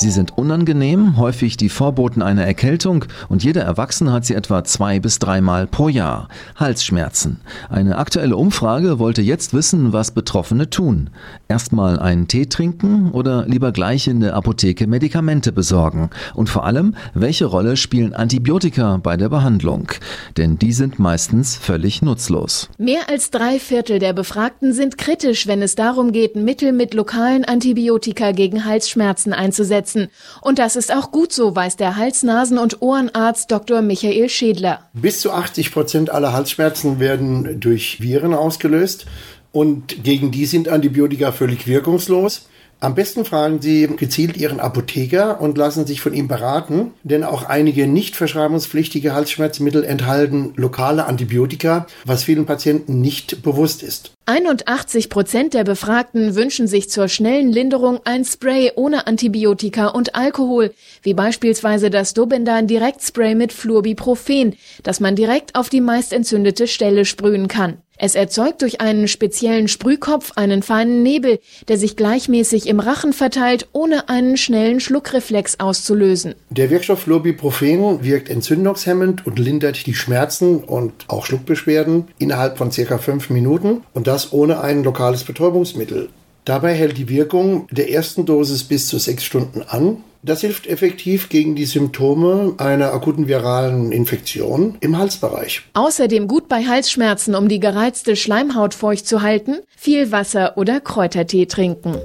Sie sind unangenehm, häufig die Vorboten einer Erkältung und jeder Erwachsene hat sie etwa zwei bis dreimal pro Jahr. Halsschmerzen. Eine aktuelle Umfrage wollte jetzt wissen, was Betroffene tun. Erstmal einen Tee trinken oder lieber gleich in der Apotheke Medikamente besorgen? Und vor allem, welche Rolle spielen Antibiotika bei der Behandlung? Denn die sind meistens völlig nutzlos. Mehr als drei Viertel der Befragten sind kritisch, wenn es darum geht, Mittel mit lokalen Antibiotika gegen Halsschmerzen einzusetzen setzen. Und das ist auch gut so, weiß der Hals-, Nasen- und Ohrenarzt Dr. Michael Schädler. Bis zu 80 Prozent aller Halsschmerzen werden durch Viren ausgelöst. Und gegen die sind Antibiotika völlig wirkungslos. Am besten fragen Sie gezielt Ihren Apotheker und lassen sich von ihm beraten, denn auch einige nicht verschreibungspflichtige Halsschmerzmittel enthalten lokale Antibiotika, was vielen Patienten nicht bewusst ist. 81 Prozent der Befragten wünschen sich zur schnellen Linderung ein Spray ohne Antibiotika und Alkohol, wie beispielsweise das Dobendan Direktspray mit Fluorbiprofen, das man direkt auf die meist entzündete Stelle sprühen kann. Es erzeugt durch einen speziellen Sprühkopf einen feinen Nebel, der sich gleichmäßig im Rachen verteilt, ohne einen schnellen Schluckreflex auszulösen. Der Wirkstoff Fluorbiprofen wirkt entzündungshemmend und lindert die Schmerzen und auch Schluckbeschwerden innerhalb von circa fünf Minuten und das ohne ein lokales Betäubungsmittel. Dabei hält die Wirkung der ersten Dosis bis zu sechs Stunden an das hilft effektiv gegen die Symptome einer akuten viralen Infektion im Halsbereich. Außerdem gut bei Halsschmerzen, um die gereizte Schleimhaut feucht zu halten, viel Wasser oder Kräutertee trinken.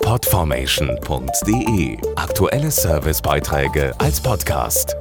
Podformation.de Aktuelle Servicebeiträge als Podcast.